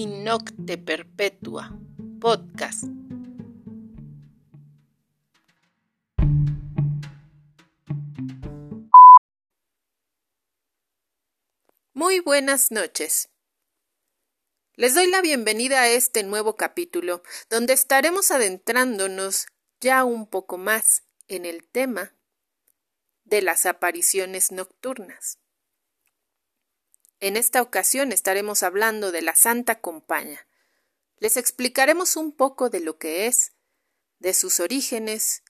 Innocte Perpetua Podcast. Muy buenas noches. Les doy la bienvenida a este nuevo capítulo, donde estaremos adentrándonos ya un poco más en el tema de las apariciones nocturnas. En esta ocasión estaremos hablando de la Santa Compaña. Les explicaremos un poco de lo que es, de sus orígenes,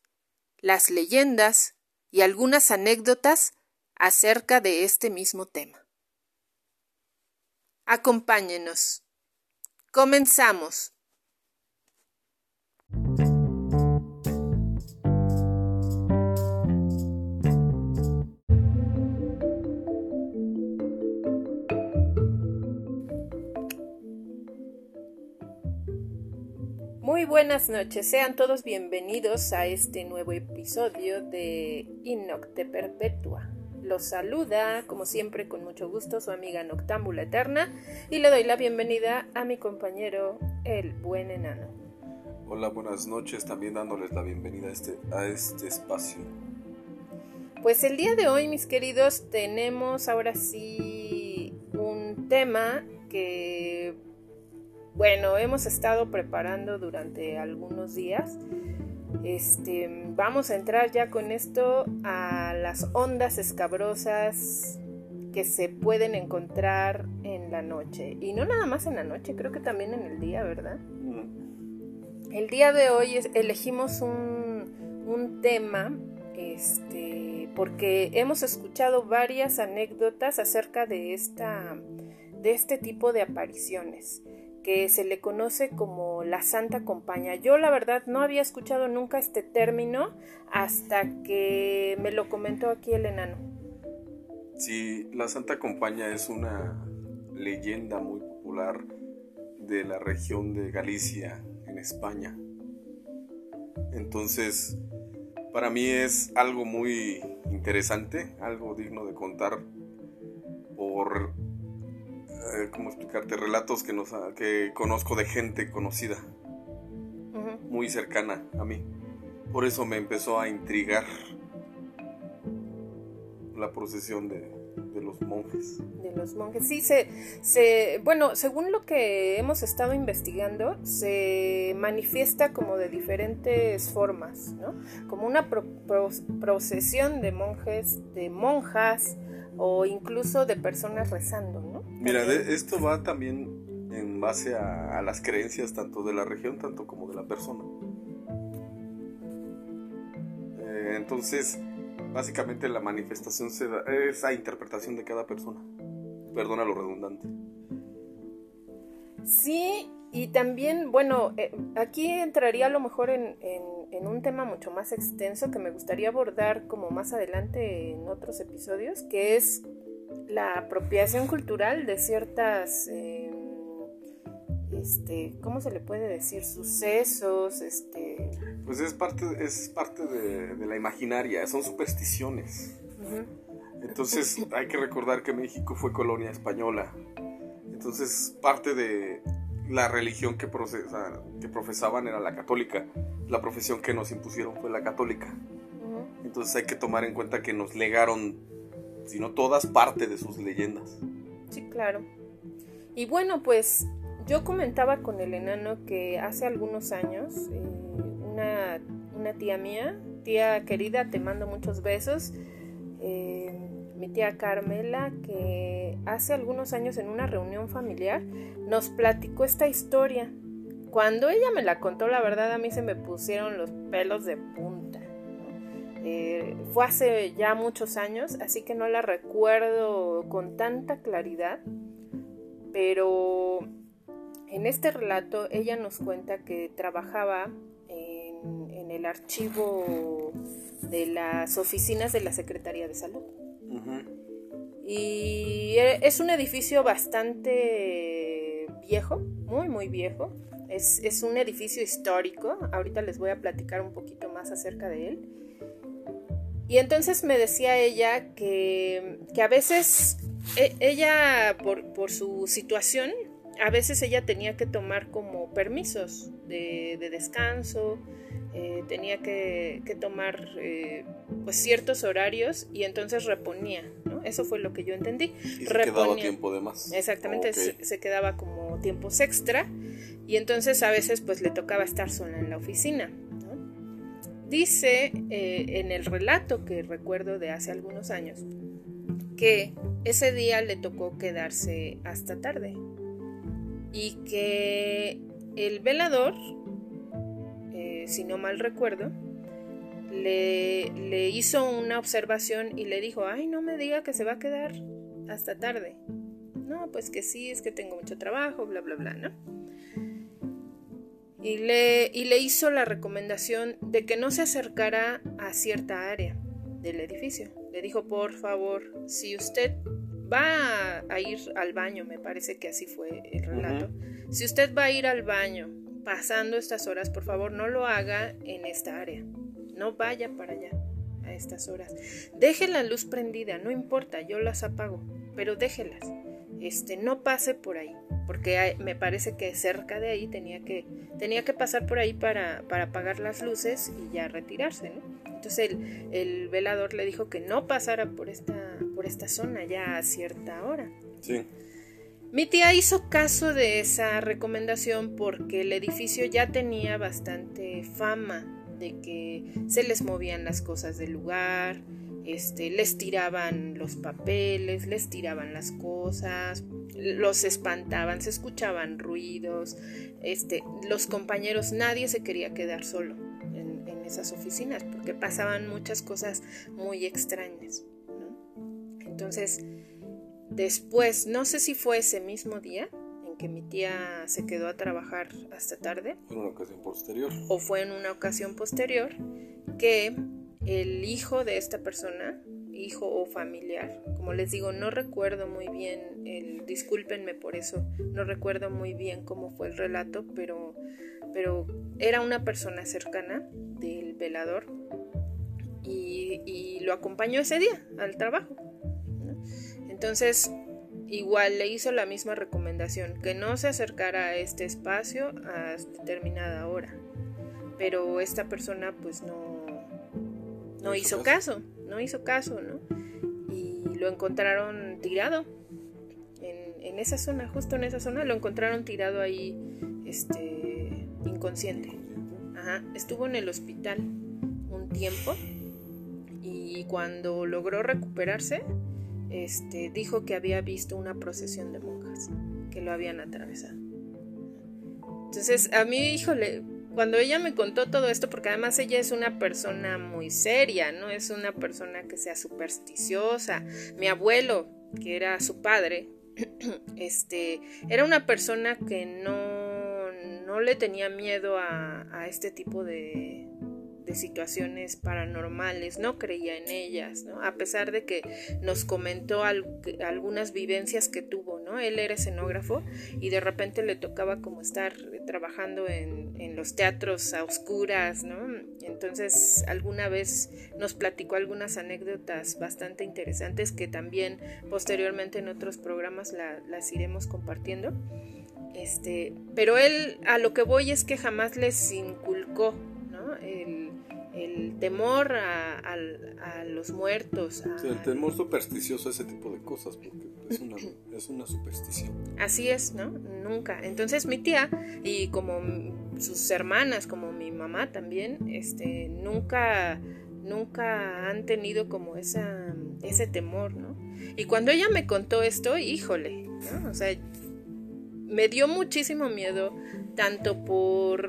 las leyendas y algunas anécdotas acerca de este mismo tema. Acompáñenos. Comenzamos. Muy buenas noches, sean todos bienvenidos a este nuevo episodio de Innocte Perpetua. Los saluda, como siempre, con mucho gusto su amiga Noctámbula Eterna y le doy la bienvenida a mi compañero, el buen enano. Hola, buenas noches, también dándoles la bienvenida a este, a este espacio. Pues el día de hoy, mis queridos, tenemos ahora sí un tema que bueno, hemos estado preparando durante algunos días. Este, vamos a entrar ya con esto a las ondas escabrosas que se pueden encontrar en la noche. Y no nada más en la noche, creo que también en el día, ¿verdad? El día de hoy elegimos un, un tema este, porque hemos escuchado varias anécdotas acerca de, esta, de este tipo de apariciones que se le conoce como la Santa Compaña. Yo la verdad no había escuchado nunca este término hasta que me lo comentó aquí el enano. Sí, la Santa Compaña es una leyenda muy popular de la región de Galicia, en España. Entonces, para mí es algo muy interesante, algo digno de contar por eh, ¿cómo explicarte? Relatos que, nos, que conozco de gente conocida, muy cercana a mí. Por eso me empezó a intrigar la procesión de, de los monjes. De los monjes, sí, se, se, bueno, según lo que hemos estado investigando, se manifiesta como de diferentes formas, ¿no? Como una procesión de monjes, de monjas, o incluso de personas rezando, ¿no? Mira, esto va también en base a, las creencias tanto de la región, tanto como de la persona. Eh, entonces, básicamente la manifestación se da, esa interpretación de cada persona. Perdona lo redundante. Sí, y también, bueno, eh, aquí entraría a lo mejor en, un tema mucho más extenso que me gustaría abordar como más adelante en otros episodios, que es la apropiación cultural de ciertas, em, este, ¿cómo se le puede decir? Sucesos, este... Pues es parte, es parte de, la imaginaria, son supersticiones. Entonces hay que recordar que México fue colonia española. Entonces parte de, la religión que, que profesaban era la católica. La profesión que nos impusieron fue la católica. Entonces hay que tomar en cuenta que nos legaron, si no todas, parte de sus leyendas. Sí, claro. Y bueno, pues yo comentaba con el enano que hace algunos años eh, una, una, tía mía, tía querida, te mando muchos besos, eh, mi tía Carmela, que hace algunos años en una reunión familiar nos platicó esta historia. Cuando ella me la contó, la verdad a mí se me pusieron los pelos de punta. Eh, fue hace ya muchos años, así que no la recuerdo con tanta claridad, pero en este relato ella nos cuenta que trabajaba en, en el archivo de las oficinas de la Secretaría de Salud. Y e, es un edificio bastante viejo, muy, muy viejo. Es, un edificio histórico. Ahorita les voy a platicar un poquito más acerca de él. Y entonces me decía ella que, a veces e, ella, por, su situación, a veces ella tenía que tomar como permisos de, descanso, eh, tenía que, tomar eh, pues ciertos horarios y entonces reponía, ¿no? Eso fue lo que yo entendí. Y se quedaba tiempo de más. Exactamente, se, quedaba como tiempos extra y entonces a veces pues le tocaba estar sola en la oficina. Dice eh, en el relato que recuerdo de hace algunos años que ese día le tocó quedarse hasta tarde y que el velador, eh, si no mal recuerdo, le, le, hizo una observación y le dijo, ay, no me diga que se va a quedar hasta tarde. No, pues que sí, es que tengo mucho trabajo, bla, bla, bla, ¿no? Y le, y le hizo la recomendación de que no se acercara a cierta área del edificio. Le dijo, por favor, si usted va a ir al baño, me parece que así fue el relato. Si usted va a ir al baño pasando estas horas, por favor no lo haga en esta área. No vaya para allá a estas horas. Deje la luz prendida, no importa, yo las apago, pero déjelas. Este, no pase por ahí, porque me parece que cerca de ahí tenía que, tenía que pasar por ahí para, para apagar las luces y ya retirarse, ¿no? Entonces el, velador le dijo que no pasara por esta, por esta zona ya a cierta hora. Sí. Mi tía hizo caso de esa recomendación porque el edificio ya tenía bastante fama de que se les movían las cosas del lugar, este, les tiraban los papeles, les tiraban las cosas, los espantaban, se escuchaban ruidos, este, los compañeros, nadie se quería quedar solo esas oficinas porque pasaban muchas cosas muy extrañas. Entonces, después, no sé si fue ese mismo día en que mi tía se quedó a trabajar hasta tarde. En una ocasión posterior. O fue en una ocasión posterior que el hijo de esta persona, hijo o familiar, como les digo, no recuerdo muy bien, discúlpenme por eso, no recuerdo muy bien cómo fue el relato, pero pero era una persona cercana del velador y, lo acompañó ese día al trabajo. Entonces, igual le hizo la misma recomendación, que no se acercara a este espacio a determinada hora. Pero esta persona pues no, no hizo caso, no hizo caso, ¿no? Y lo encontraron tirado en, en esa zona, justo en esa zona, lo encontraron tirado ahí, este, inconsciente. Estuvo en el hospital un tiempo y cuando logró recuperarse, este, dijo que había visto una procesión de monjas que lo habían atravesado. Entonces, a mí, híjole, cuando ella me contó todo esto, porque además ella es una persona muy seria, no es una persona que sea supersticiosa. Mi abuelo, que era su padre, este, era una persona que no no le tenía miedo a, este tipo de, situaciones paranormales, no creía en ellas, ¿no? A pesar de que nos comentó algunas vivencias que tuvo, ¿no? Él era escenógrafo y de repente le tocaba como estar trabajando en, en los teatros a oscuras, ¿no? Entonces alguna vez nos platicó algunas anécdotas bastante interesantes que también posteriormente en otros programas las iremos compartiendo. Este, pero él a lo que voy es que jamás les inculcó el, temor a, los muertos. el temor supersticioso, ese tipo de cosas, porque es una, es una superstición. Así es, ¿no? Nunca. Entonces mi tía y como sus hermanas, como mi mamá también, este, nunca, nunca han tenido como esa, ese temor, ¿no? Y cuando ella me contó esto, híjole, ¿no? O sea, me dio muchísimo miedo, tanto por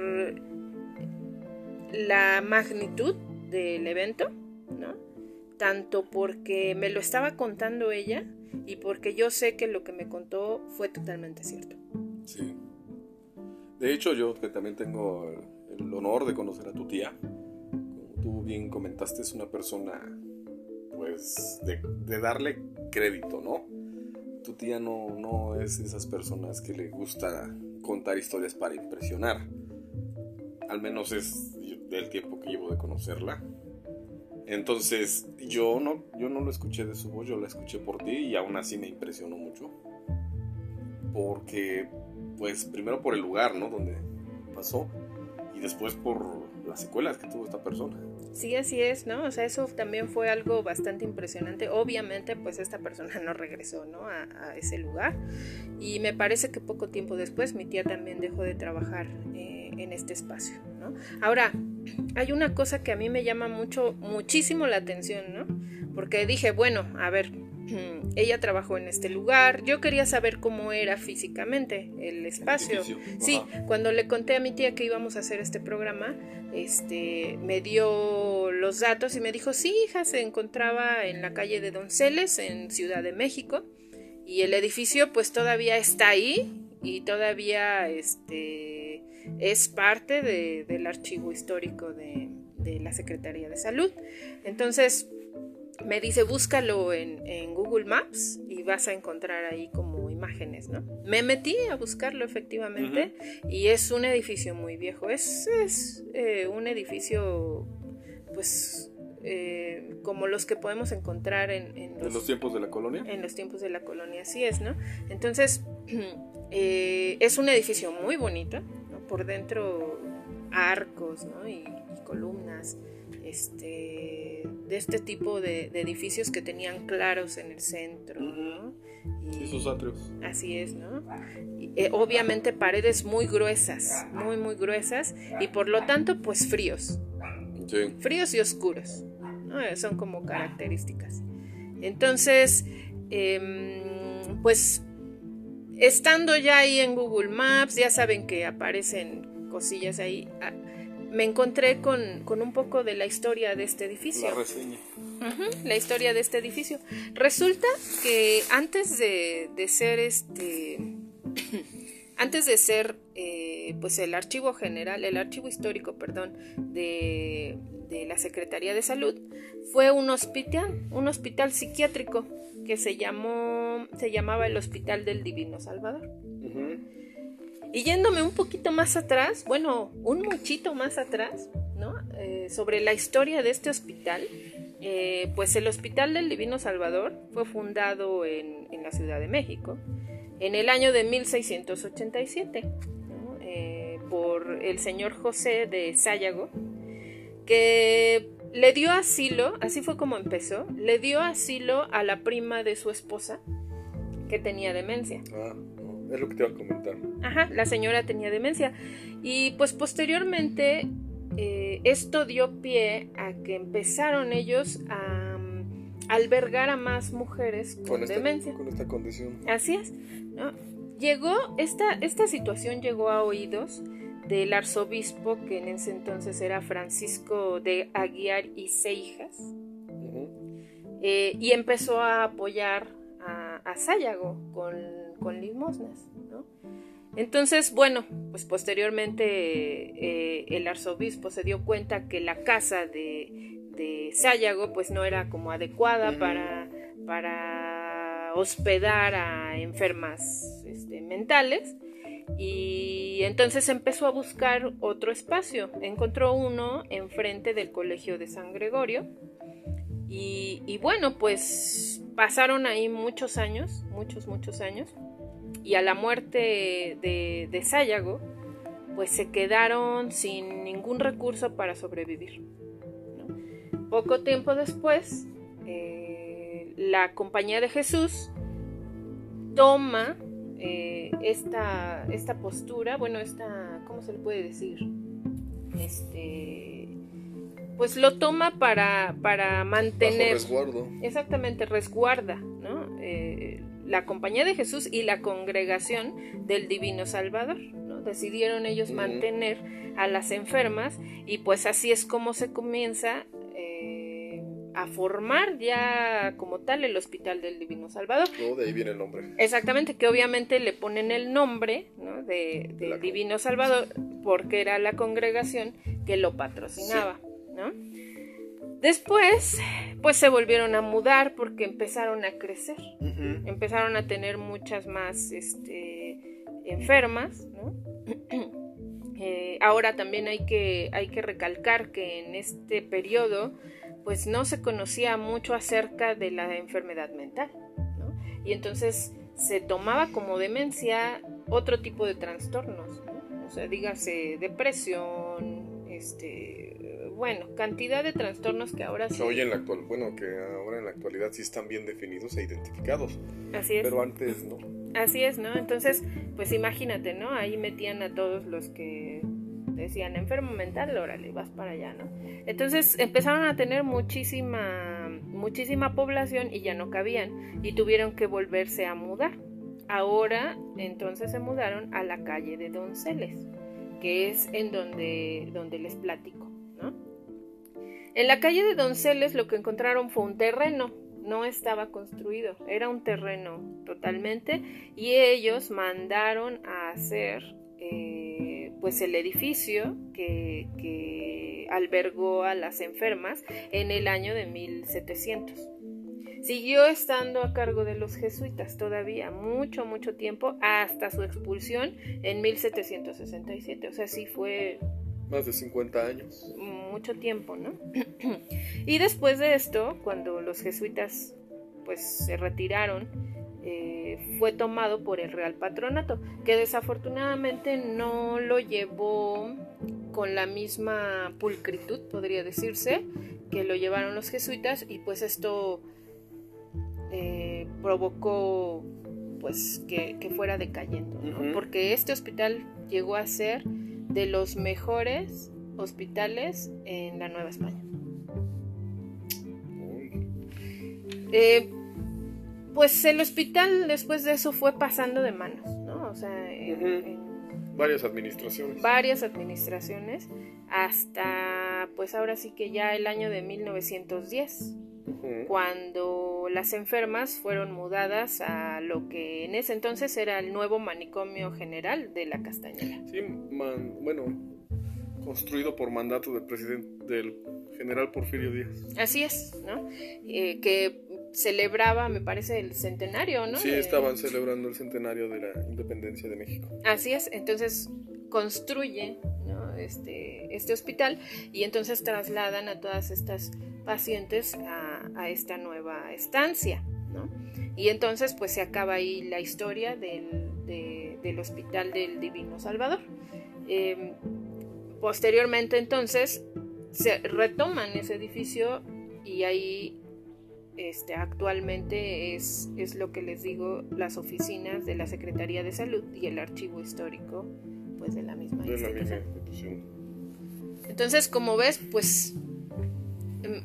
la magnitud del evento, ¿no? Tanto porque me lo estaba contando ella y porque yo sé que lo que me contó fue totalmente cierto. Sí. De hecho, yo que también tengo el honor de conocer a tu tía, como tú bien comentaste, es una persona, pues, de, darle crédito, ¿no? tu tía no, no es esas personas que le gusta contar historias para impresionar. Al menos es del tiempo que llevo de conocerla. Entonces, yo no, yo no lo escuché de su voz, yo la escuché por ti y aún así me impresionó mucho. porque, pues, primero por el lugar, ¿no? Donde pasó y después por las secuelas que tuvo esta persona. Sí, así es, ¿no? O sea, eso también fue algo bastante impresionante. Obviamente, pues esta persona no regresó, ¿no? A, ese lugar. Y me parece que poco tiempo después mi tía también dejó de trabajar eh, en este espacio, ¿no? Ahora, hay una cosa que a mí me llama mucho, muchísimo la atención, ¿no? Porque dije, bueno, a ver, ella trabajó en este lugar. Yo quería saber cómo era físicamente el espacio. sí, cuando le conté a mi tía que íbamos a hacer este programa, este, me dio los datos y me dijo, sí, hija, se encontraba en la calle de Donceles, en Ciudad de México, y el edificio pues todavía está ahí y todavía este, es parte del archivo histórico de, de la Secretaría de Salud. Entonces, me dice búscalo en, Google Maps y vas a encontrar ahí como imágenes, ¿no? Me metí a buscarlo efectivamente y es un edificio muy viejo, es, es eh, un edificio pues eh, como los que podemos encontrar en, los, tiempos de la colonia. En los tiempos de la colonia, así es, ¿no? Entonces, eh, es un edificio muy bonito. Por dentro arcos, ¿no? y columnas este, de este tipo de, edificios que tenían claros en el centro. Y, sus atrios. Así es, ¿no? Eh, obviamente paredes muy gruesas, muy, muy gruesas y por lo tanto, pues fríos. Fríos y oscuros. Son como características. Entonces, em, pues estando ya ahí en Google Maps, ya saben que aparecen cosillas ahí. Ah, me encontré con, un poco de la historia de este edificio. La reseña. la historia de este edificio. Resulta que antes de, ser este. antes de ser eh, pues el archivo general, el archivo histórico, perdón, de, la Secretaría de Salud, fue un hospital, un hospital psiquiátrico que se llamó, se llamaba el Hospital del Divino Salvador. Y yéndome un poquito más atrás, bueno, un muchito más atrás, ¿no? Eh, sobre la historia de este hospital, eh, pues el Hospital del Divino Salvador fue fundado en, la Ciudad de México en el año de 1687 eh, por el señor José de Sayago, que le dio asilo, así fue como empezó, le dio asilo a la prima de su esposa que tenía demencia. Ah es lo que te iba a comentar. Ajá, la señora tenía demencia. Y pues posteriormente eh, esto dio pie a que empezaron ellos a mm, albergar a más mujeres con, demencia. Con esta condición. Así es. Llegó, esta, esta situación llegó a oídos del arzobispo que en ese entonces era Francisco de Aguiar y Seijas. Eh, y empezó a apoyar a, a Sayago con con limosnas. ¿no? Entonces, bueno, pues posteriormente eh, el arzobispo se dio cuenta que la casa de, de Sayago pues no era como adecuada para, para hospedar a enfermas este, mentales y entonces empezó a buscar otro espacio. Encontró uno enfrente del Colegio de San Gregorio y, bueno, pues pasaron ahí muchos años, muchos, muchos años y a la muerte de, Sayago, pues se quedaron sin ningún recurso para sobrevivir. Poco tiempo después, eh, la Compañía de Jesús toma eh, esta, esta postura, bueno, esta, ¿cómo se le puede decir? Este, pues lo toma para, para mantener... resguardo. Exactamente, resguarda, ¿no? Eh, la Compañía de Jesús y la Congregación del Divino Salvador. ¿no? Decidieron ellos mantener a las enfermas y pues así es como se comienza a formar ya como tal el Hospital del Divino Salvador. de ahí viene el nombre. Exactamente, que obviamente le ponen el nombre de, Divino Salvador porque era la congregación que lo patrocinaba. ¿no? Después, pues se volvieron a mudar porque empezaron a crecer, empezaron a tener muchas más este, enfermas, eh, ahora también hay que, hay que recalcar que en este periodo, pues no se conocía mucho acerca de la enfermedad mental, Y entonces se tomaba como demencia otro tipo de trastornos, o sea, dígase depresión, este, bueno, cantidad de trastornos que ahora sí. Hoy en la actual, bueno, que ahora en la actualidad sí están bien definidos e identificados. Así es. Pero antes no. Así es, ¿no? Entonces, pues imagínate, ¿no? Ahí metían a todos los que decían enfermo mental, órale, vas para allá, ¿no? Entonces empezaron a tener muchísima, muchísima población y ya no cabían y tuvieron que volverse a mudar. Ahora entonces se mudaron a la calle de Donceles, que es en donde, donde les platico, ¿no? En la calle de Donceles lo que encontraron fue un terreno, no estaba construido, era un terreno totalmente y ellos mandaron a hacer eh, pues el edificio que, que, albergó a las enfermas en el año de 1700. Siguió estando a cargo de los jesuitas todavía mucho, mucho tiempo hasta su expulsión en 1767. O sea, sí fue... Más de 50 años. Mucho tiempo, ¿no? y después de esto, cuando los jesuitas pues se retiraron, eh, fue tomado por el Real Patronato, que desafortunadamente no lo llevó con la misma pulcritud, podría decirse, que lo llevaron los jesuitas y pues esto eh, provocó pues que, fuera decayendo, porque este hospital llegó a ser de los mejores hospitales en la Nueva España. Eh, pues el hospital después de eso fue pasando de manos, ¿no? O sea, en, varias administraciones. Varias administraciones, hasta pues ahora sí que ya el año de 1910, cuando las enfermas fueron mudadas a lo que en ese entonces era el nuevo manicomio general de la Castañeda. Sí, bueno, construido por mandato del presidente del general Porfirio Díaz. Así es, ¿no? Eh, que celebraba, me parece, el centenario, ¿no? Sí, estaban celebrando el centenario de la independencia de México. Así es, entonces construye este, este hospital y entonces trasladan a todas estas pacientes a, esta nueva estancia, ¿no? Y entonces pues se acaba ahí la historia del, del Hospital del Divino Salvador. Em, posteriormente entonces se retoman ese edificio y ahí este, actualmente es, es lo que les digo, las oficinas de la Secretaría de Salud y el archivo histórico pues de la misma, institución. Entonces, como ves, pues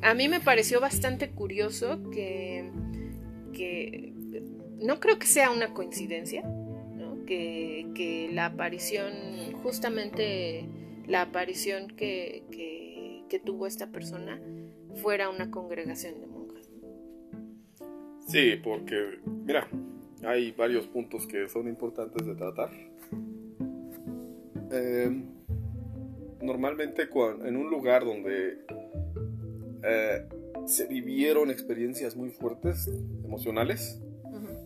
a mí me pareció bastante curioso que, que no creo que sea una coincidencia, que, que, la aparición, justamente la aparición que, que tuvo esta persona fuera una congregación de Sí, porque, mira, hay varios puntos que son importantes de tratar. Eh, normalmente cuando, en un lugar donde eh, se vivieron experiencias muy fuertes, emocionales,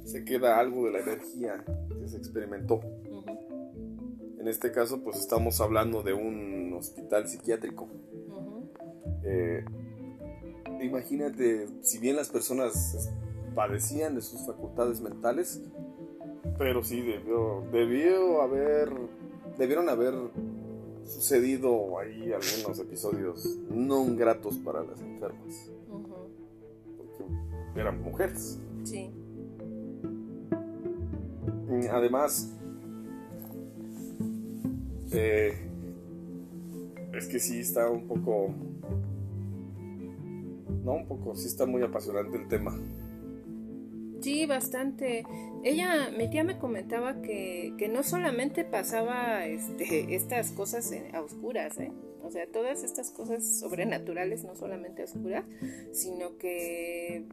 se queda algo de la energía que se experimentó. En este caso, pues estamos hablando de un hospital psiquiátrico. Eh, imagínate, si bien las personas padecían de sus facultades mentales, pero sí debió, debió haber, debieron haber sucedido ahí algunos episodios no gratos para las enfermas. Porque eran mujeres. Sí. Además, eh, es que sí está un poco, no un poco, sí está muy apasionante el tema. Sí, bastante. Ella, mi tía me comentaba que, que no solamente pasaba este, estas cosas a oscuras, ¿eh? O sea, todas estas cosas sobrenaturales, no solamente a oscuras, sino que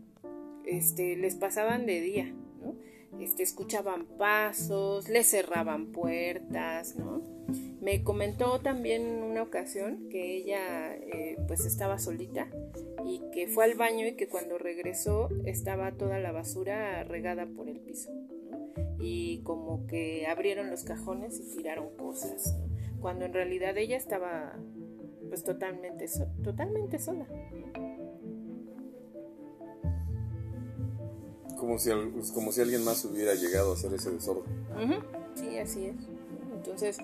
este, les pasaban de día, ¿no? Este, escuchaban pasos, les cerraban puertas, ¿no? Me comentó también una ocasión que ella eh, pues estaba solita y que fue al baño y que cuando regresó estaba toda la basura regada por el piso. Y como que abrieron los cajones y tiraron cosas, cuando en realidad ella estaba pues totalmente, totalmente sola. Como si, como si alguien más hubiera llegado a hacer ese desorden. Sí, así es. Entonces,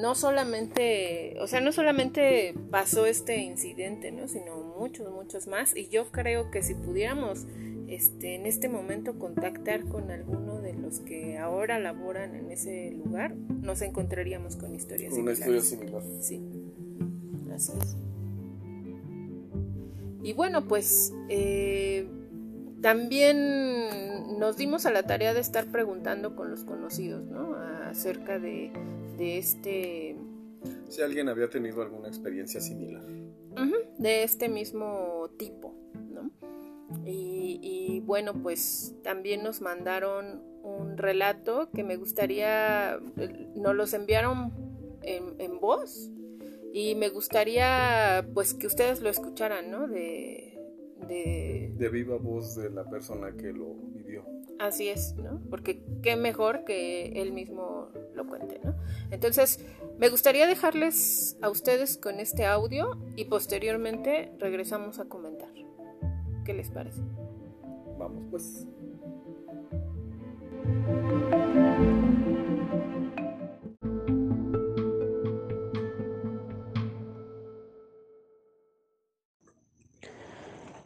no solamente, o sea, no solamente pasó este incidente, ¿no? Sino muchos, muchos más. Y yo creo que si pudiéramos este, en este momento contactar con alguno de los que ahora laboran en ese lugar, nos encontraríamos con historias Una historia similar. Sí, así es. Y bueno, pues eh, también nos dimos a la tarea de estar preguntando con los conocidos, ¿no? Acerca de, de este... Si alguien había tenido alguna experiencia similar. de este mismo tipo, ¿no? Y, bueno, pues también nos mandaron un relato que me gustaría, nos los enviaron en, en voz y me gustaría pues que ustedes lo escucharan, ¿no? De, de... de viva voz de la persona que lo vivió. Así es, ¿no? Porque qué mejor que él mismo lo cuente, ¿no? Entonces, me gustaría dejarles a ustedes con este audio y posteriormente regresamos a comentar. ¿Qué les parece? Vamos pues.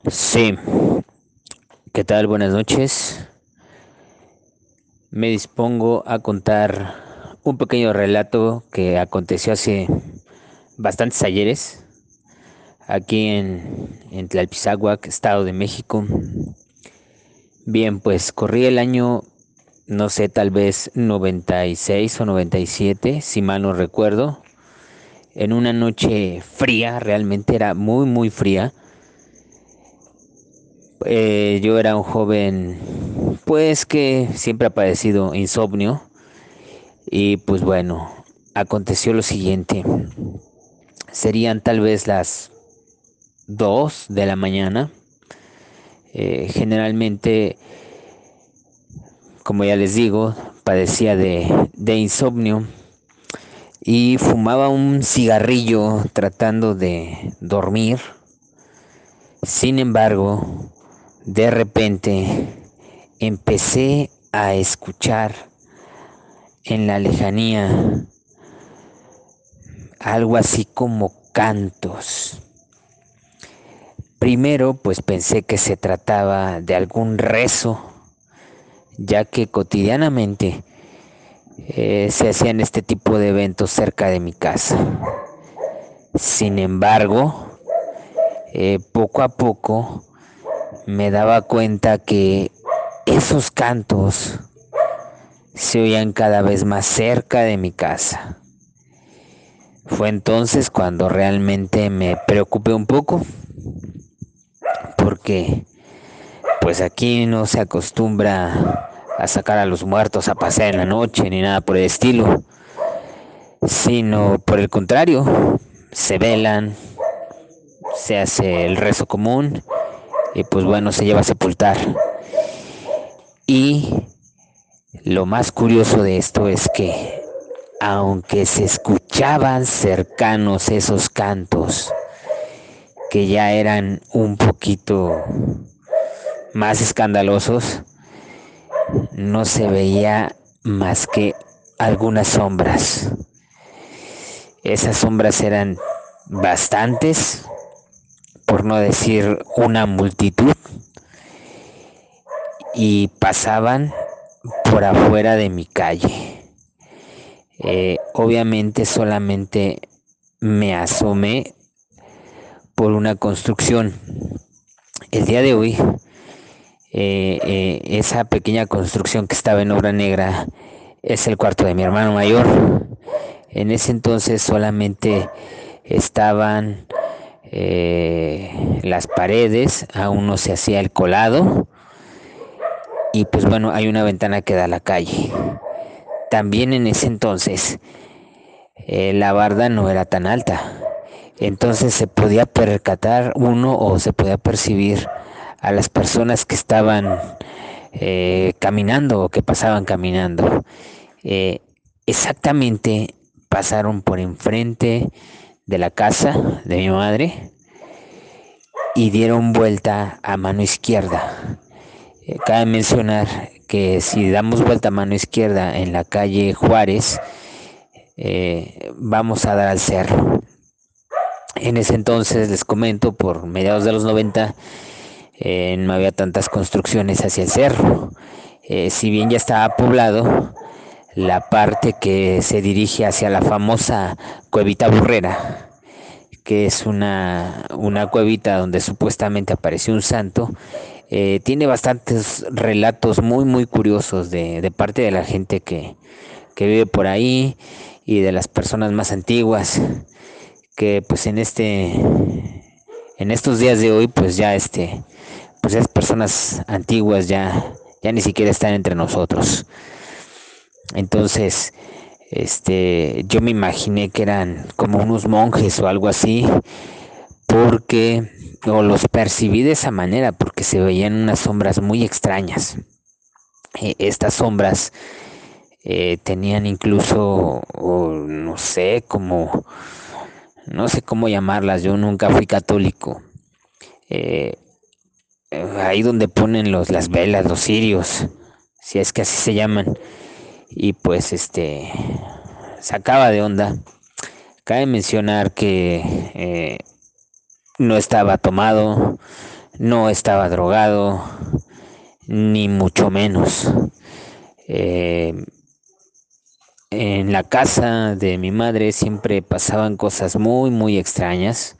Sí. ¿Qué tal? Buenas noches. Me dispongo a contar un pequeño relato que aconteció hace bastantes ayeres aquí en, en Estado de México. Bien, pues corrí el año, no sé, tal vez 96 o 97, si mal no recuerdo, en una noche fría, realmente era muy, muy fría. Eh, yo era un joven, pues que siempre ha padecido insomnio. Y pues bueno, aconteció lo siguiente. Serían tal vez las 2 de la mañana. Eh, generalmente, como ya les digo, padecía de, de insomnio y fumaba un cigarrillo tratando de dormir. Sin embargo, de repente empecé a escuchar en la lejanía algo así como cantos. Primero, pues pensé que se trataba de algún rezo, ya que cotidianamente eh, se hacían este tipo de eventos cerca de mi casa. Sin embargo, eh, poco a poco me daba cuenta que esos cantos se oían cada vez más cerca de mi casa. Fue entonces cuando realmente me preocupé un poco, porque pues aquí no se acostumbra a sacar a los muertos a pasear en la noche ni nada por el estilo, sino por el contrario, se velan, se hace el rezo común y pues bueno, se lleva a sepultar. Y lo más curioso de esto es que aunque se escuchaban cercanos esos cantos, que ya eran un poquito más escandalosos, no se veía más que algunas sombras. Esas sombras eran bastantes por no decir una multitud, y pasaban por afuera de mi calle. Eh, obviamente solamente me asomé por una construcción. El día de hoy, eh, eh, esa pequeña construcción que estaba en obra negra es el cuarto de mi hermano mayor. En ese entonces solamente estaban eh, las paredes, aún no se hacía el colado y pues bueno, hay una ventana que da a la calle. También en ese entonces eh, la barda no era tan alta, entonces se podía percatar uno o se podía percibir a las personas que estaban eh, caminando o que pasaban caminando. exactamente pasaron por enfrente de la casa de mi madre y dieron vuelta a mano izquierda. Eh, cabe mencionar que si damos vuelta a mano izquierda en la calle Juárez, eh, vamos a dar al cerro. En ese entonces, les comento, por mediados de los 90, eh, no había tantas construcciones hacia el cerro. si bien ya estaba poblado, la parte que se dirige hacia la famosa cuevita burrera, que es una, una cuevita donde supuestamente apareció un santo, eh, tiene bastantes relatos muy, muy curiosos de, parte de la gente que, vive por ahí y de las personas más antiguas que pues en este en estos días de hoy pues ya este pues esas personas antiguas ya ya ni siquiera están entre nosotros entonces este yo me imaginé que eran como unos monjes o algo así porque o los percibí de esa manera porque se veían unas sombras muy extrañas. Eh, estas sombras eh, tenían incluso, no sé, como, no sé cómo llamarlas, yo nunca fui católico. Eh, ahí donde ponen los, las velas, los cirios, si es que así se llaman. Y pues este, sacaba de onda. Cabe mencionar que no estaba tomado, no estaba drogado, ni mucho menos. Eh, en la casa de mi madre siempre pasaban cosas muy, muy extrañas.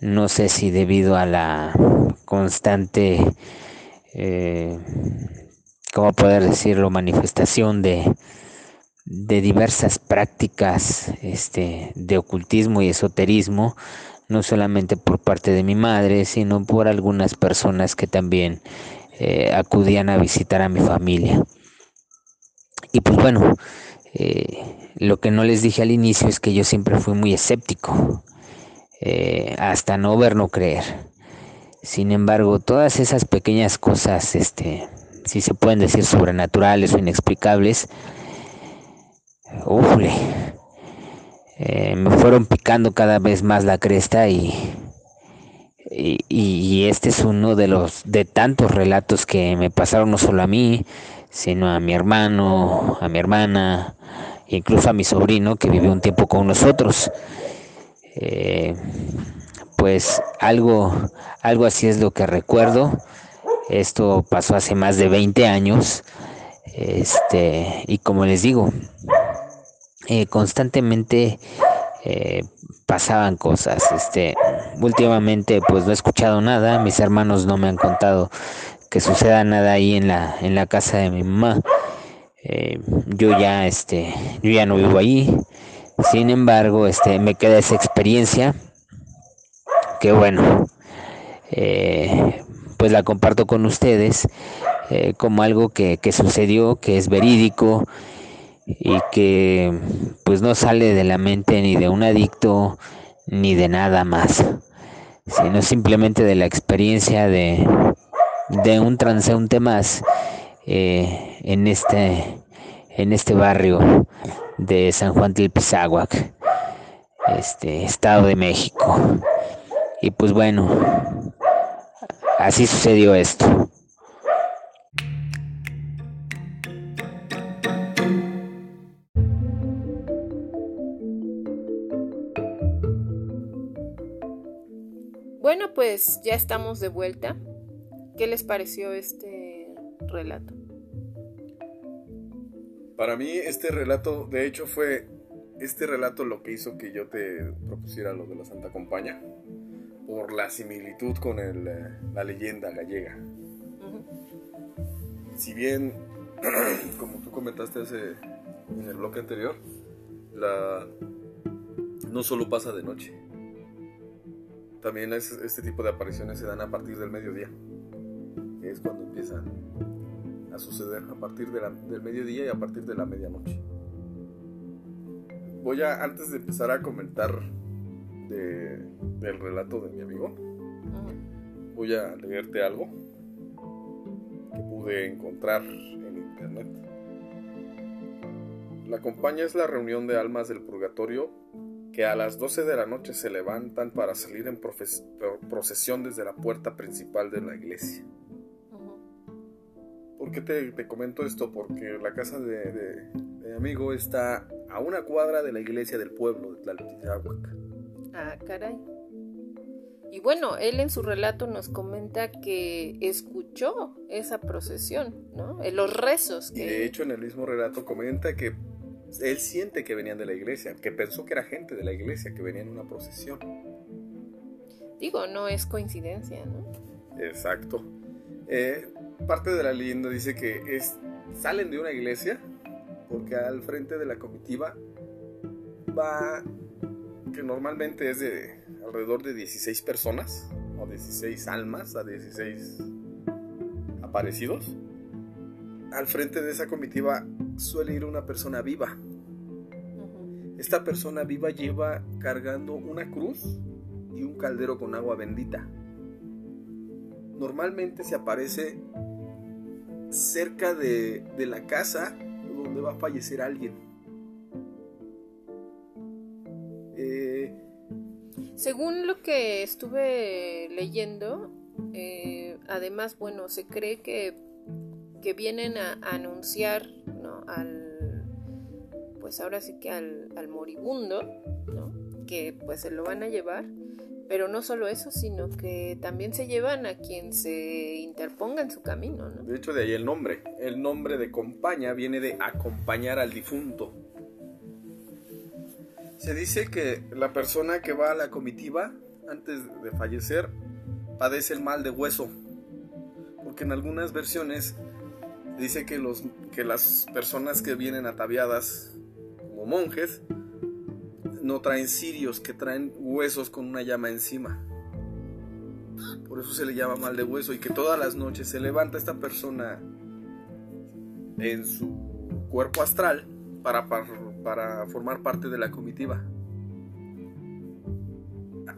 No sé si debido a la constante, eh, ¿cómo poder decirlo?, manifestación de, de diversas prácticas este, de ocultismo y esoterismo no solamente por parte de mi madre, sino por algunas personas que también eh, acudían a visitar a mi familia. Y pues bueno, eh, lo que no les dije al inicio es que yo siempre fui muy escéptico, eh, hasta no ver, no creer. Sin embargo, todas esas pequeñas cosas, este, si se pueden decir sobrenaturales o inexplicables, ufle, eh, me fueron picando cada vez más la cresta y, y, este es uno de los de tantos relatos que me pasaron no solo a mí, sino a mi hermano, a mi hermana, incluso a mi sobrino que vivió un tiempo con nosotros. Eh, pues algo, algo así es lo que recuerdo. Esto pasó hace más de 20 años. Este, y como les digo, eh, constantemente eh, pasaban cosas. Este, últimamente pues no he escuchado nada, mis hermanos no me han contado que suceda nada ahí en la, en la casa de mi mamá. Eh, yo ya este, yo ya no vivo ahí. Sin embargo, este, me queda esa experiencia que bueno, pues la comparto con ustedes como algo que, que sucedió, que es verídico y que pues no sale de la mente ni de un adicto ni de nada más, sino simplemente de la experiencia de, de un transeúnte más eh, en este en este barrio de San Juan Tilpizahuac, este Estado de México. Y pues bueno, así sucedió esto. Bueno, pues ya estamos de vuelta. ¿Qué les pareció este relato? Para mí este relato, de hecho, fue este relato lo que hizo que yo te propusiera lo de la Santa Compaña, por la similitud con el, eh, la leyenda gallega. Si bien, como tú comentaste hace, en el bloque anterior, la, no solo pasa de noche, también este tipo de apariciones se dan a partir del mediodía, que es cuando empiezan a suceder, a partir del mediodía y a partir de la medianoche. Voy a, antes de empezar a comentar del relato de mi amigo, voy a leerte algo que pude encontrar en internet. La compañía es la reunión de almas del purgatorio que a las 12 de la noche se levantan para salir en procesión desde la puerta principal de la iglesia. ¿Por qué te, comento esto? Porque la casa de, mi amigo está a una cuadra de la iglesia del pueblo de Tlaltizahuac. Ah, caray. Y bueno, él en su relato nos comenta que escuchó esa procesión, ¿no? Los rezos. Que... Y de hecho en el mismo relato comenta que él siente que venían de la iglesia, que pensó que era gente de la iglesia, que venía en una procesión. Digo, no es coincidencia, ¿no? Exacto. Eh, parte de la leyenda dice que es, salen de una iglesia porque al frente de la comitiva va, que normalmente es de alrededor de 16 personas, o 16 almas, a 16 aparecidos. Al frente de esa comitiva suele ir una persona viva. Esta persona viva lleva cargando una cruz y un caldero con agua bendita. Normalmente se aparece cerca de, la casa donde va a fallecer alguien. Según lo que estuve leyendo, eh, además, bueno, se cree que, que vienen a, anunciar ¿no? al, pues ahora sí que al, al moribundo, ¿no? que pues se lo van a llevar pero no solo eso, sino que también se llevan a quien se interponga en su camino. ¿no? De hecho, de ahí el nombre. El nombre de compaña viene de acompañar al difunto. Se dice que la persona que va a la comitiva antes de fallecer padece el mal de hueso. Porque en algunas versiones dice que, los, que las personas que vienen ataviadas como monjes no traen cirios, que traen huesos con una llama encima. Por eso se le llama mal de hueso y que todas las noches se levanta esta persona en su cuerpo astral para, para, formar parte de la comitiva.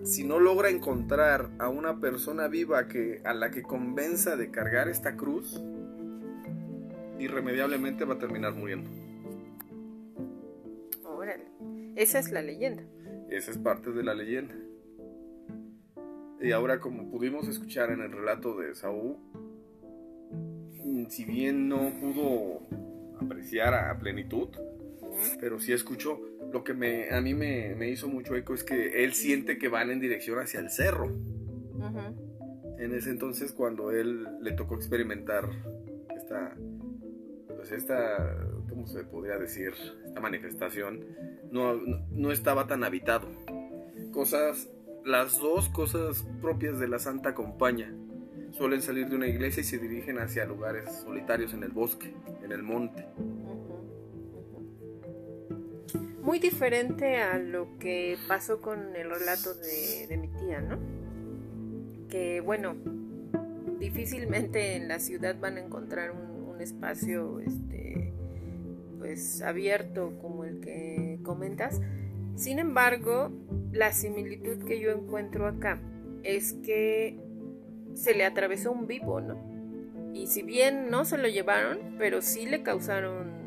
Si no logra encontrar a una persona viva que, a la que convenza de cargar esta cruz, irremediablemente va a terminar muriendo. Esa es la leyenda. Esa es parte de la leyenda. Y ahora como pudimos escuchar en el relato de Saúl, si bien no pudo apreciar a plenitud, pero sí escuchó, lo que me, a mí me, hizo mucho eco es que él siente que van en dirección hacia el cerro. En ese entonces cuando él le tocó experimentar esta, pues esta, ¿cómo se podría decir? Esta manifestación, no, estaba tan habitado. Cosas, las dos cosas propias de la Santa Compaña suelen salir de una iglesia y se dirigen hacia lugares solitarios en el bosque, en el monte. Muy diferente a lo que pasó con el relato de, mi tía, ¿no? Que bueno, difícilmente en la ciudad van a encontrar un, espacio este, pues abierto como el que comentas. Sin embargo, la similitud que yo encuentro acá es que se le atravesó un vivo, ¿no? Y si bien no se lo llevaron, pero sí le causaron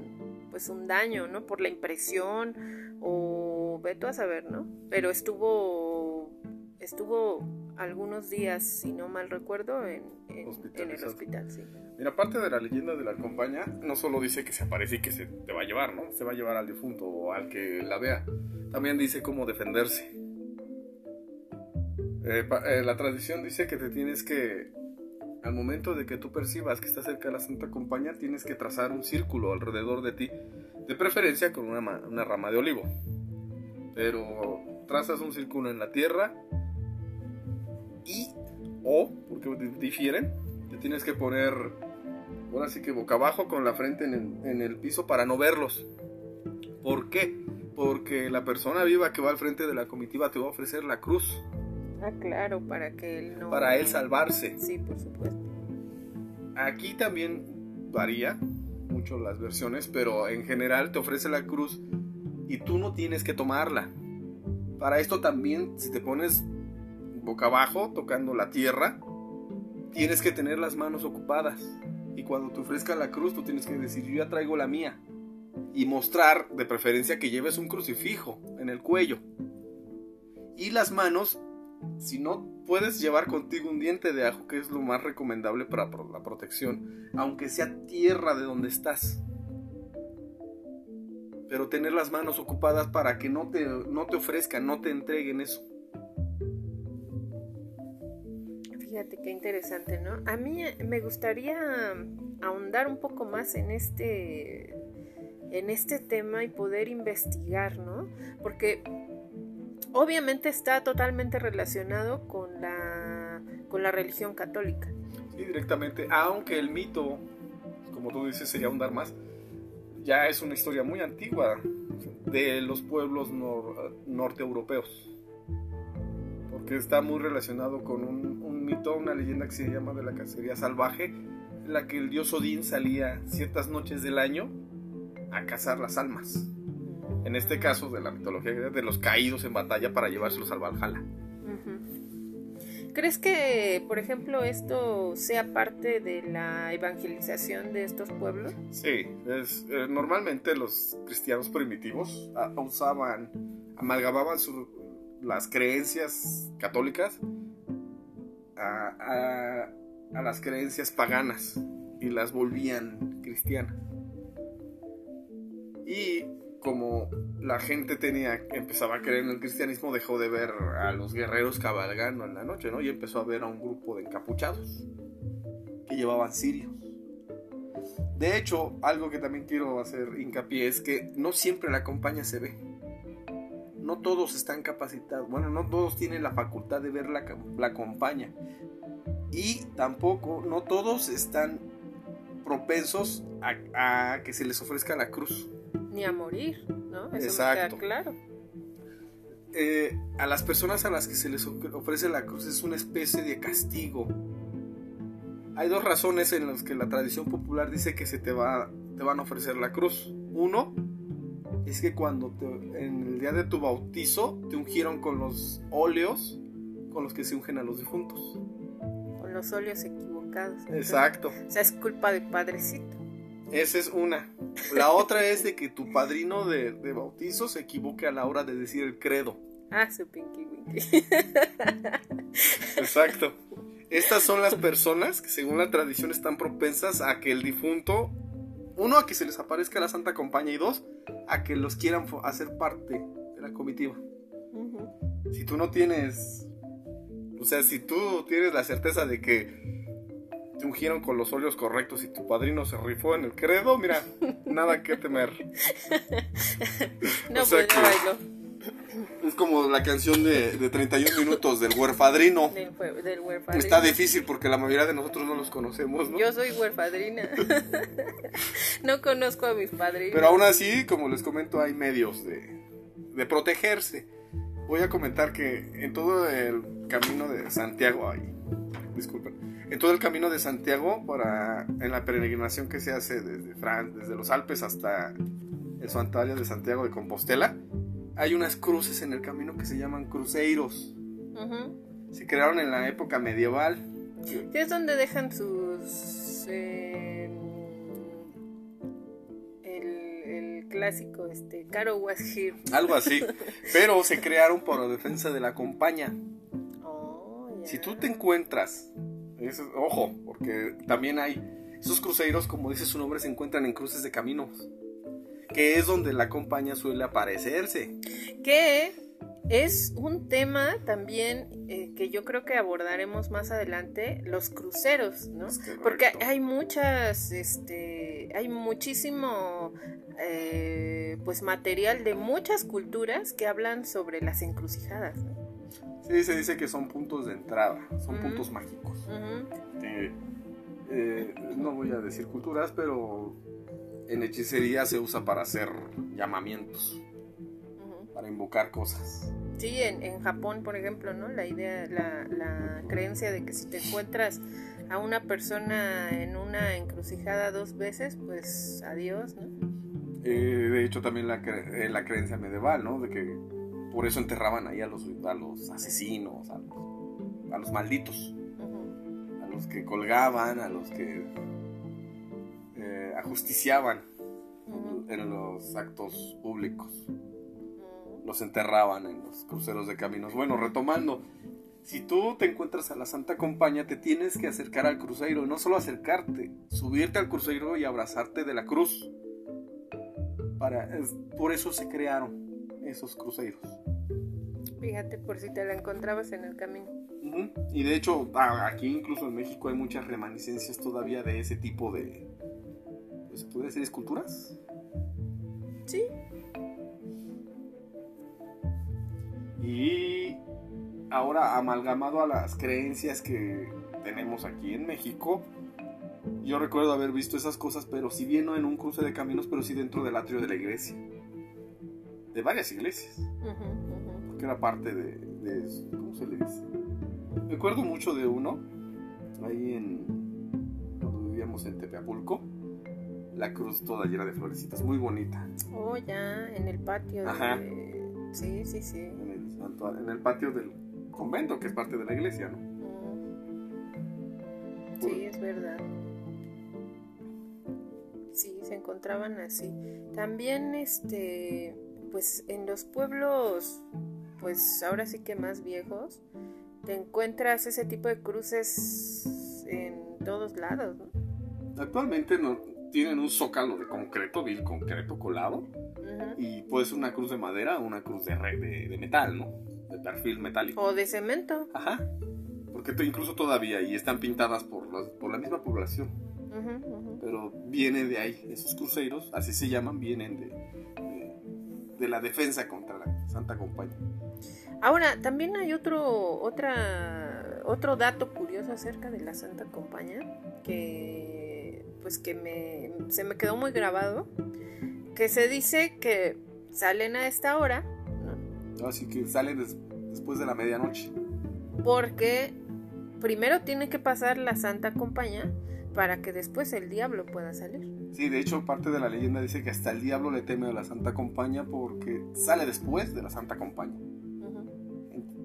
pues un daño, ¿no? Por la impresión o veto a saber, ¿no? Pero estuvo estuvo algunos días, si no mal recuerdo, en, en, el hospital, sí. Mira, aparte de la leyenda de la compañía, no solo dice que se aparece y que se te va a llevar, ¿no? Se va a llevar al difunto o al que la vea. También dice cómo defenderse. Eh, eh, la tradición dice que te tienes que, al momento de que tú percibas que está cerca de la Santa Compañía, tienes que trazar un círculo alrededor de ti, de preferencia con una, una rama de olivo. Pero trazas un círculo en la tierra y o, porque difieren, te tienes que poner, ahora sí que boca abajo con la frente en el, piso para no verlos. ¿Por qué? Porque la persona viva que va al frente de la comitiva te va a ofrecer la cruz. Ah, claro, para que él no... Para él salvarse. Sí, por supuesto. Aquí también varía mucho las versiones, pero en general te ofrece la cruz y tú no tienes que tomarla. Para esto también, si te pones boca abajo, tocando la tierra, tienes que tener las manos ocupadas. Y cuando te ofrezca la cruz, tú tienes que decir, yo ya traigo la mía. Y mostrar, de preferencia, que lleves un crucifijo en el cuello. Y las manos si no puedes llevar contigo un diente de ajo, que es lo más recomendable para la protección, aunque sea tierra de donde estás. Pero tener las manos ocupadas para que no te, no te ofrezcan, no te entreguen eso. Fíjate qué interesante, ¿no? A mí me gustaría ahondar un poco más en este en este tema y poder investigar, ¿no? Porque obviamente está totalmente relacionado con la, con la religión católica. Sí, directamente, aunque el mito, como tú dices, sería un dar más, ya es una historia muy antigua de los pueblos norte europeos. Porque está muy relacionado con un, un, mito, una leyenda que se llama de la cacería salvaje, en la que el dios Odín salía ciertas noches del año a cazar las almas. En este caso de la mitología de los caídos en batalla para llevárselos al Valhalla. ¿Crees que, por ejemplo, esto sea parte de la evangelización de estos pueblos? Sí, es, eh, normalmente los cristianos primitivos usaban, amalgamaban las creencias católicas a, a las creencias paganas y las volvían cristianas. Y como la gente tenía, empezaba a creer en el cristianismo, dejó de ver a los guerreros cabalgando en la noche, ¿no? Y empezó a ver a un grupo de encapuchados que llevaban sirios. De hecho, algo que también quiero hacer hincapié es que no siempre la compañía se ve. No todos están capacitados. Bueno, no todos tienen la facultad de ver la, la compañía. Y tampoco, no todos están propensos a, a que se les ofrezca la cruz ni a morir, ¿no? Eso Exacto. claro. Eh, a las personas a las que se les ofrece la cruz es una especie de castigo. Hay dos razones en las que la tradición popular dice que se te, va, te van a ofrecer la cruz. Uno es que cuando en el día de tu bautizo te ungieron con los óleos con los que se ungen a los difuntos. Con los óleos equivocados. Exacto. o sea, es culpa del padrecito. Esa es una. La otra es de que tu padrino de, bautizo se equivoque a la hora de decir el credo. Ah, su pinky winky. Exacto. Estas son las personas que según la tradición están propensas a que el difunto, uno, a que se les aparezca la Santa Compañía y dos, a que los quieran hacer parte de la comitiva. Si tú no tienes, o sea, si tú tienes la certeza de que te ungieron con los óleos correctos y tu padrino se rifó en el credo, mira, nada que temer. no, pues Es como la canción de, de 31 minutos del huerfadrino. Del, huerfadrino. Está difícil porque la mayoría de nosotros no los conocemos, ¿no? Yo soy huerfadrina. no conozco a mis padrinos. Pero aún así, como les comento, hay medios de, de protegerse. Voy a comentar que en todo el camino de Santiago, ay, disculpen, en todo el camino de Santiago, para, en la peregrinación que se hace desde, Fran, desde los Alpes hasta el santuario de Santiago de Compostela, hay unas cruces en el camino que se llaman cruceiros. Se crearon en la época medieval. es donde dejan sus... Eh, el, clásico, este, Caro was here. Algo así. Pero se crearon por defensa de la compañía. Oh, si tú te encuentras ojo, porque también hay esos cruceros, como dice su nombre, se encuentran en cruces de caminos, que es donde la compañía suele aparecerse. Que es un tema también eh, que yo creo que abordaremos más adelante, los cruceros, ¿no? Porque hay muchas, este, hay muchísimo, eh, pues material de muchas culturas que hablan sobre las encrucijadas, ¿no? Sí, se dice que son puntos de entrada, son puntos mágicos. Eh, no voy a decir culturas, pero en hechicería se usa para hacer llamamientos, para invocar cosas. Sí, en, Japón, por ejemplo, ¿no? La idea, la, creencia de que si te encuentras a una persona en una encrucijada dos veces, pues adiós, ¿no? Eh, de hecho, también la, eh, la creencia medieval, ¿no? De que por eso enterraban ahí a los, a los asesinos, a los, malditos, a los que colgaban, a los que eh, ajusticiaban en los actos públicos. Los enterraban en los cruceros de caminos. Bueno, retomando, si tú te encuentras a la Santa Compañía, te tienes que acercar al cruceiro, no solo acercarte, subirte al cruceiro y abrazarte de la cruz. Para, por eso se crearon esos cruceros. Fíjate por si te la encontrabas en el camino. Y de hecho, aquí incluso en México hay muchas reminiscencias todavía de ese tipo de... Pues, ¿Se puede decir esculturas? Sí. Y ahora amalgamado a las creencias que tenemos aquí en México, yo recuerdo haber visto esas cosas, pero si bien no en un cruce de caminos, pero sí dentro del atrio de la iglesia. De varias iglesias. Porque era parte de, de, ¿Cómo se le dice? Me acuerdo mucho de uno, ahí en. cuando vivíamos en Tepeapulco. La cruz toda llena de florecitas, muy bonita. Oh, ya, en el patio. Ajá. Sí, sí, sí. En el, en el patio del convento, que es parte de la iglesia, ¿no? Sí, es verdad. Sí, se encontraban así. También, este, pues en los pueblos, pues ahora sí que más viejos, te encuentras ese tipo de cruces en todos lados, ¿no? Actualmente no, tienen un zócalo de concreto, vil concreto colado, y puede ser una cruz de madera o una cruz de, de, de, metal, ¿no? De perfil metálico. O de cemento. Ajá. Porque incluso todavía, y están pintadas por, por la misma población. Pero viene de ahí, esos cruceros, así se llaman, vienen de, de la defensa contra la Santa Compañía. Ahora, también hay otro, otra, otro dato curioso acerca de la Santa Compañía que, pues que me, se me quedó muy grabado, que se dice que salen a esta hora. Así que salen después de la medianoche. Porque primero tiene que pasar la Santa Compañía para que después el diablo pueda salir. Sí, de hecho parte de la leyenda dice que hasta el diablo le teme a la Santa Compañía porque sale después de la Santa Compañía.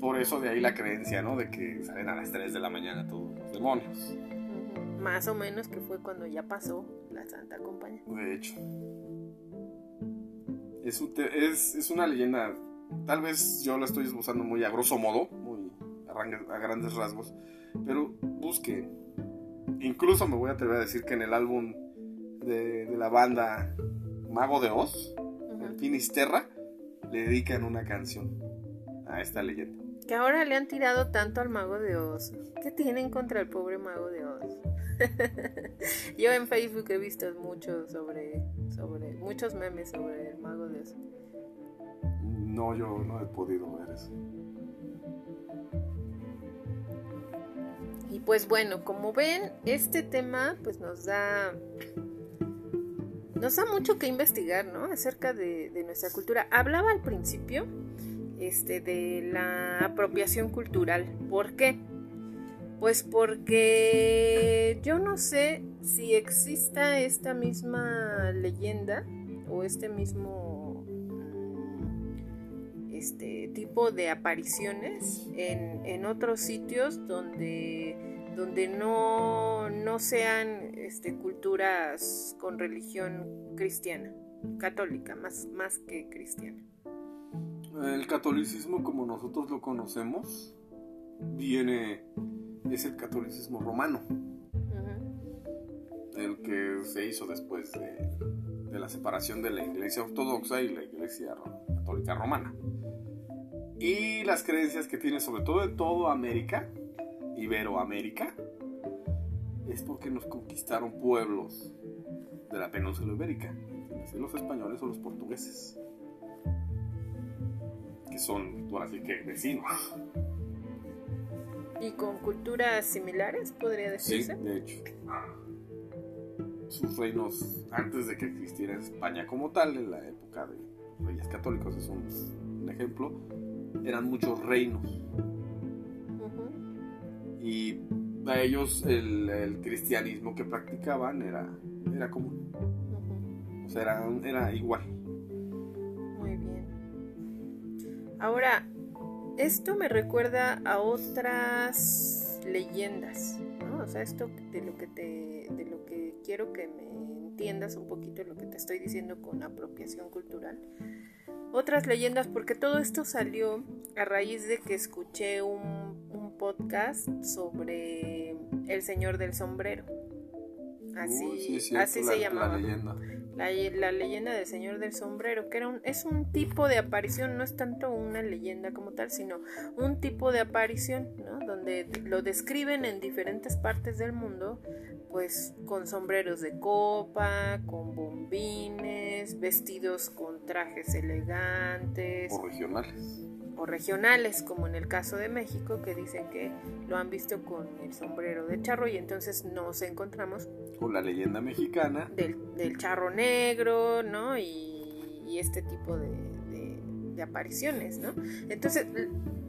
Por eso de ahí la creencia, ¿no? De que salen a las 3 de la mañana todos los demonios. Más o menos que fue cuando ya pasó la Santa Compañía. De hecho. Es, es, es una leyenda, tal vez yo la estoy esbozando muy a grosso modo, muy a, a grandes rasgos, pero busque Incluso me voy a atrever a decir que en el álbum de, la banda Mago de Oz, el Finisterra, le dedican una canción a esta leyenda. Que ahora le han tirado tanto al Mago de Oz. ¿Qué tienen contra el pobre Mago de Oz? Yo en Facebook he visto mucho sobre, sobre, muchos memes sobre el Mago de Oz. No, yo no he podido ver eso. Y pues bueno, como ven, este tema pues nos da nos da mucho que investigar, ¿no? Acerca de, nuestra cultura. Hablaba al principio este, de la apropiación cultural. ¿Por qué? Pues porque yo no sé si exista esta misma leyenda o este mismo este tipo de apariciones en, en otros sitios donde, donde no, no sean este, culturas con religión cristiana, católica, más, más que cristiana. El catolicismo como nosotros lo conocemos viene, es el catolicismo romano, el que se hizo después de, de la separación de la iglesia ortodoxa y la iglesia católica romana y las creencias que tiene sobre todo en toda América, Iberoamérica, es porque nos conquistaron pueblos de la península ibérica, los españoles o los portugueses, que son, por así que, vecinos. ¿Y con culturas similares, podría decirse? Sí, de hecho. Sus reinos, antes de que existiera España como tal, en la época de reyes católicos, es un ejemplo, eran muchos reinos. Y a ellos el, cristianismo que practicaban era, era común. O sea, era, era igual. Muy bien. Ahora, esto me recuerda a otras leyendas. O sea, esto de lo que te, de lo que quiero que me entiendas un poquito lo que te estoy diciendo con apropiación cultural otras leyendas, porque todo esto salió a raíz de que escuché un, podcast sobre el señor del sombrero. Así, Uh, así se llamaba. La leyenda. La, leyenda del señor del sombrero, que era un, es un tipo de aparición, no es tanto una leyenda como tal, sino un tipo de aparición. Donde lo describen en diferentes partes del mundo, pues con sombreros de copa, con bombines, vestidos con trajes elegantes. O regionales o regionales, como en el caso de México, que dicen que lo han visto con el sombrero de charro y entonces nos encontramos con la leyenda mexicana del, del charro negro, ¿no? Y, y este tipo de, de, de, apariciones, ¿no? Entonces,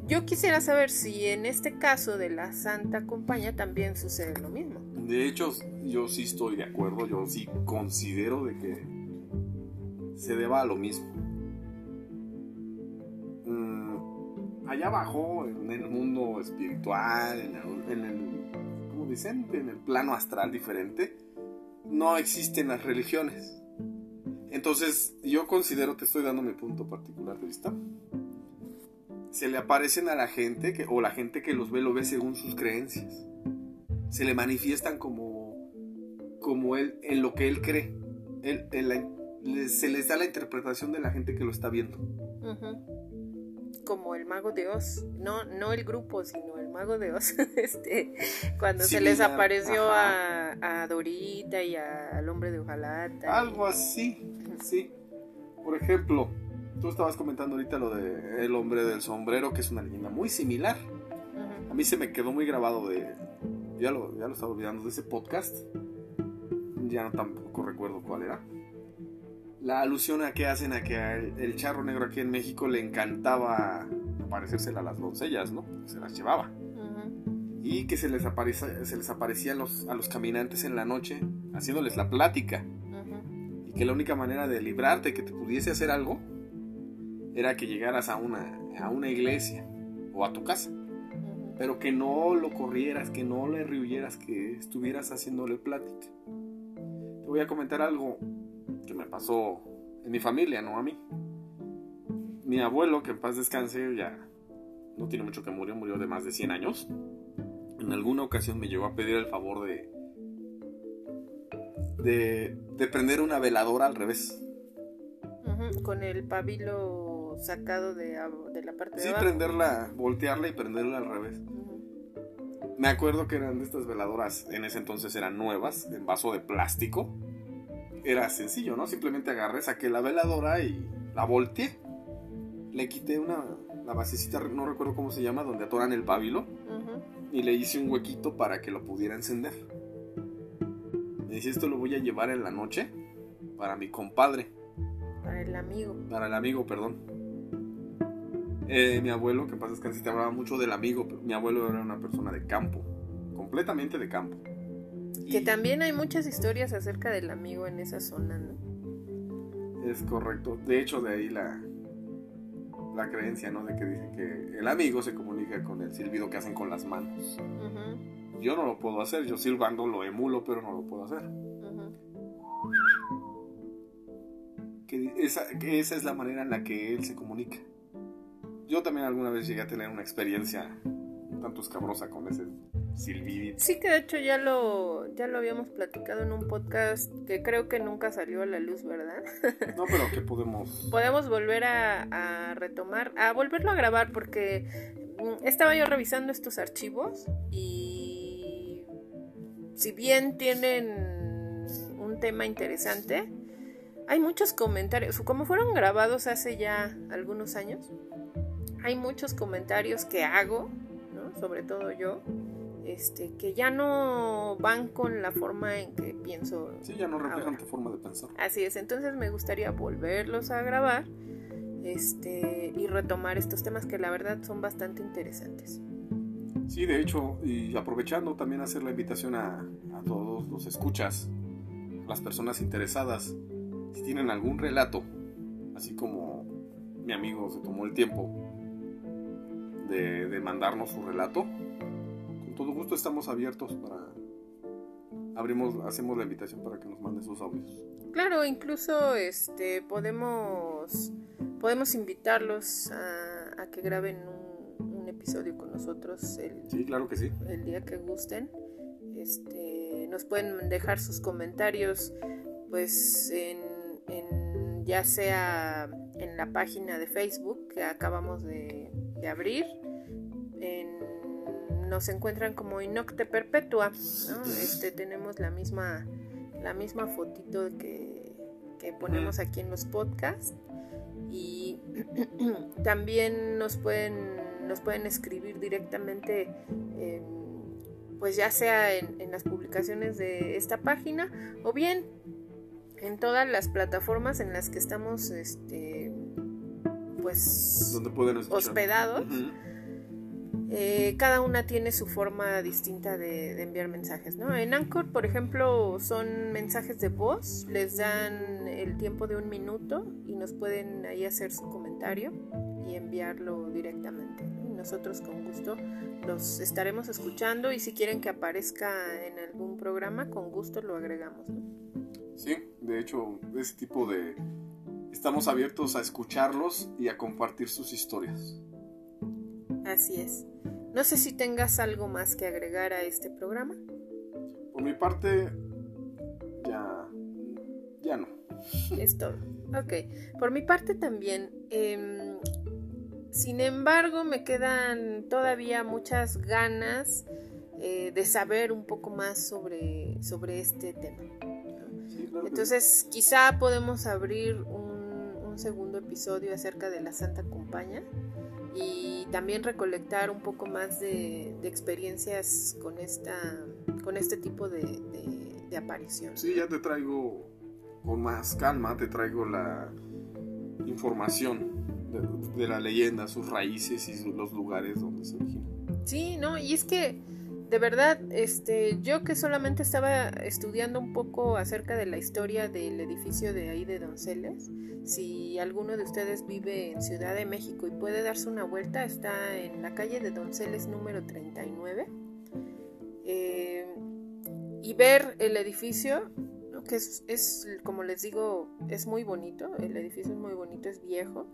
yo quisiera saber si en este caso de la Santa Compañía también sucede lo mismo. De hecho, yo sí estoy de acuerdo, yo sí considero de que se deba a lo mismo allá abajo, en el mundo espiritual, en el, en el, ¿cómo dicen? En el plano astral diferente, no existen las religiones. Entonces, yo considero, te estoy dando mi punto particular de vista, se le aparecen a la gente, que, o la gente que los ve, lo ve según sus creencias. Se le manifiestan como, como él, en lo que él cree. Él, él, se les da la interpretación de la gente que lo está viendo. Uh como el mago de Oz, no, no el grupo, sino el mago de Oz, este, cuando sí, se les apareció a, a, Dorita y a, al hombre de hojalata. Algo así, sí. Por ejemplo, tú estabas comentando ahorita lo de el hombre del sombrero, que es una leyenda muy similar. Uh -huh. A mí se me quedó muy grabado de, ya lo, ya lo estaba olvidando, de ese podcast. Ya no tampoco recuerdo cuál era la alusión a que hacen a que el, el, charro negro aquí en México le encantaba parecérsela a las doncellas, ¿no? Se las llevaba. Uh -huh. Y que se les, aparece, se les aparecía a los, a los, caminantes en la noche haciéndoles la plática. Uh -huh. Y que la única manera de librarte, que te pudiese hacer algo, era que llegaras a una, a una iglesia o a tu casa. Uh -huh. Pero que no lo corrieras, que no le rehuyeras, que estuvieras haciéndole plática. Te voy a comentar algo que me pasó en mi familia, no a mí. Mi abuelo, que en paz descanse, ya no tiene mucho que murió, murió de más de 100 años. En alguna ocasión me llegó a pedir el favor de, de, de prender una veladora al revés. Uh -huh, con el pabilo sacado de, de la parte sí, de abajo. prenderla, voltearla y prenderla al revés. Uh -huh. Me acuerdo que eran de estas veladoras, en ese entonces eran nuevas, en vaso de plástico era sencillo, ¿no? Simplemente agarré, saqué la veladora y la volteé. Le quité una, la basecita, no recuerdo cómo se llama, donde atoran el pábilo. Uh -huh. Y le hice un huequito para que lo pudiera encender. Me dice, esto lo voy a llevar en la noche para mi compadre. Para el amigo. Para el amigo, perdón. Eh, mi abuelo, que en paz descanse, te hablaba mucho del amigo. Pero mi abuelo era una persona de campo. Completamente de campo. Que también hay muchas historias acerca del amigo en esa zona, ¿no? Es correcto. De hecho, de ahí la, la creencia, ¿no? De que dicen que el amigo se comunica con el silbido que hacen con las manos. Uh -huh. Yo no lo puedo hacer. Yo silbando lo emulo, pero no lo puedo hacer. Uh -huh. que, esa, que esa es la manera en la que él se comunica. Yo también alguna vez llegué a tener una experiencia un tanto escabrosa con ese silbidito. Sí, que de hecho ya lo, ya lo habíamos platicado en un podcast que creo que nunca salió a la luz, ¿verdad? No, pero que podemos... Podemos volver a, a retomar, a volverlo a grabar porque mm, estaba yo revisando estos archivos y si bien tienen un tema interesante, hay muchos comentarios, como fueron grabados hace ya algunos años, hay muchos comentarios que hago, ¿no? sobre todo yo, este, que ya no van con la forma en que pienso. Sí, ya no reflejan tu forma de pensar. Así es, entonces me gustaría volverlos a grabar este, y retomar estos temas que la verdad son bastante interesantes. Sí, de hecho, y aprovechando también hacer la invitación a, a todos los escuchas, las personas interesadas, si tienen algún relato, así como mi amigo se tomó el tiempo de, de mandarnos su relato, con todo gusto estamos abiertos para abrimos hacemos la invitación para que nos mande sus audios claro incluso este podemos podemos invitarlos a, a que graben un, un, episodio con nosotros el, sí, claro que sí. el día que gusten. Este, nos pueden dejar sus comentarios pues en, en ya sea en la página de Facebook que acabamos de, de abrir. Nos encuentran como Inocte Perpetua. ¿no? Este, tenemos la misma, la misma fotito que, que ponemos aquí en los podcasts. Y también nos pueden, nos pueden escribir directamente, eh, pues ya sea en, en las publicaciones de esta página o bien en todas las plataformas en las que estamos este pues pueden escuchar. Eh, cada una tiene su forma distinta de, de enviar mensajes ¿no? en Anchor por ejemplo son mensajes de voz les dan el tiempo de un minuto y nos pueden ahí hacer su comentario y enviarlo directamente ¿no? Nosotros con gusto los estaremos escuchando y si quieren que aparezca en algún programa con gusto lo agregamos ¿no? Sí, de hecho, ese tipo de... Estamos abiertos a escucharlos y a compartir sus historias. Así es. No sé si tengas algo más que agregar a este programa. Por mi parte, ya... Ya no. Es todo. Ok. Por mi parte también. em, sin embargo, me quedan todavía muchas ganas eh, de saber un poco más sobre, sobre este tema. Sí, claro que Entonces, quizá podemos abrir un, un segundo episodio acerca de la Santa Compañía también recolectar un poco más de, de experiencias con, esta, con este tipo de, de, de aparición. Sí, ya te traigo con más calma, te traigo la información de, de la leyenda, sus raíces y los lugares donde se origina. Sí, no, y es que de verdad, este, yo que solamente estaba estudiando un poco acerca de la historia del edificio de ahí de Donceles, si alguno de ustedes vive en Ciudad de México y puede darse una vuelta, está en la calle de Donceles número 39, eh, y ver el edificio, que es, es, como les digo, es muy bonito, el edificio es muy bonito, es viejo,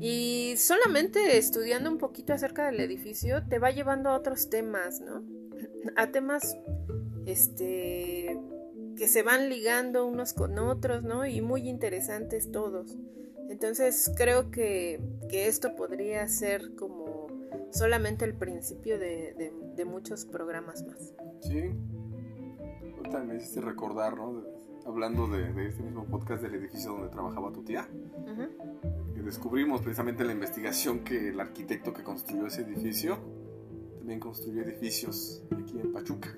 y solamente estudiando un poquito acerca del edificio te va llevando a otros temas, ¿no? A temas este que se van ligando unos con otros, ¿no? Y muy interesantes todos. Entonces creo que, que esto podría ser como solamente el principio de, de- de muchos programas más. Sí. Ahorita me hiciste recordar, ¿no? Hablando de, de este mismo podcast del edificio donde trabajaba tu tía. Ujú. que descubrimos precisamente en la investigación que el arquitecto que construyó ese edificio también construyó edificios aquí en Pachuca.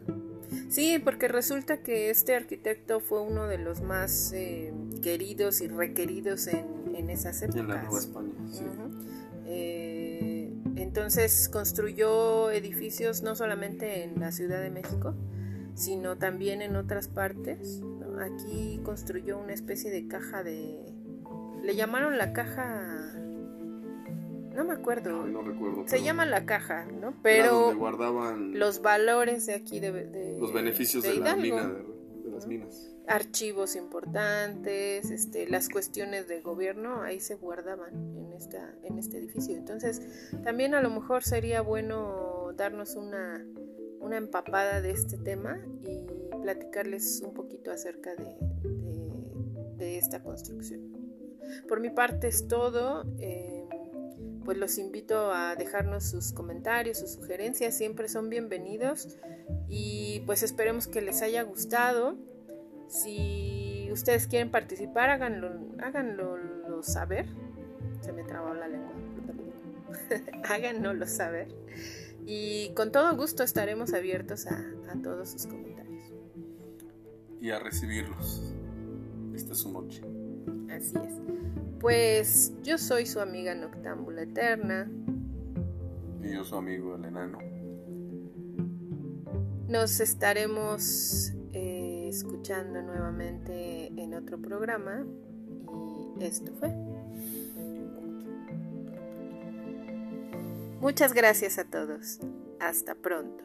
Sí, porque resulta que este arquitecto fue uno de los más eh, queridos y requeridos en, en esas épocas. En la Nueva España, sí. Eh, entonces construyó edificios no solamente en la Ciudad de México, sino también en otras partes. ¿no? Aquí construyó una especie de caja de... Le llamaron la caja... No me acuerdo. Ay, no recuerdo. Se pero llama la caja, ¿no? Pero donde guardaban los valores de aquí de... de- los beneficios de, la Hidalgo mina, de, de las minas. archivos importantes, este, las cuestiones del gobierno, ahí se guardaban en, esta, en este edificio. Entonces, también a lo mejor sería bueno darnos una, una empapada de este tema y platicarles un poquito acerca de, de- de esta construcción. Por mi parte es todo. eh, pues los invito a dejarnos sus comentarios, sus sugerencias, siempre son bienvenidos y pues esperemos que les haya gustado. Si ustedes quieren participar, háganlo, háganlo lo saber. Se me trabó la lengua. ahorita lo digo. Háganoslo saber. Y con todo gusto estaremos abiertos a, a todos sus comentarios. Y a recibirlos. Esta es su noche. Así es. Pues yo soy su amiga Noctámbula Eterna. Y yo su amigo el enano. Nos estaremos eh, escuchando nuevamente en otro programa. Y esto fue. Muchas gracias a todos. Hasta pronto.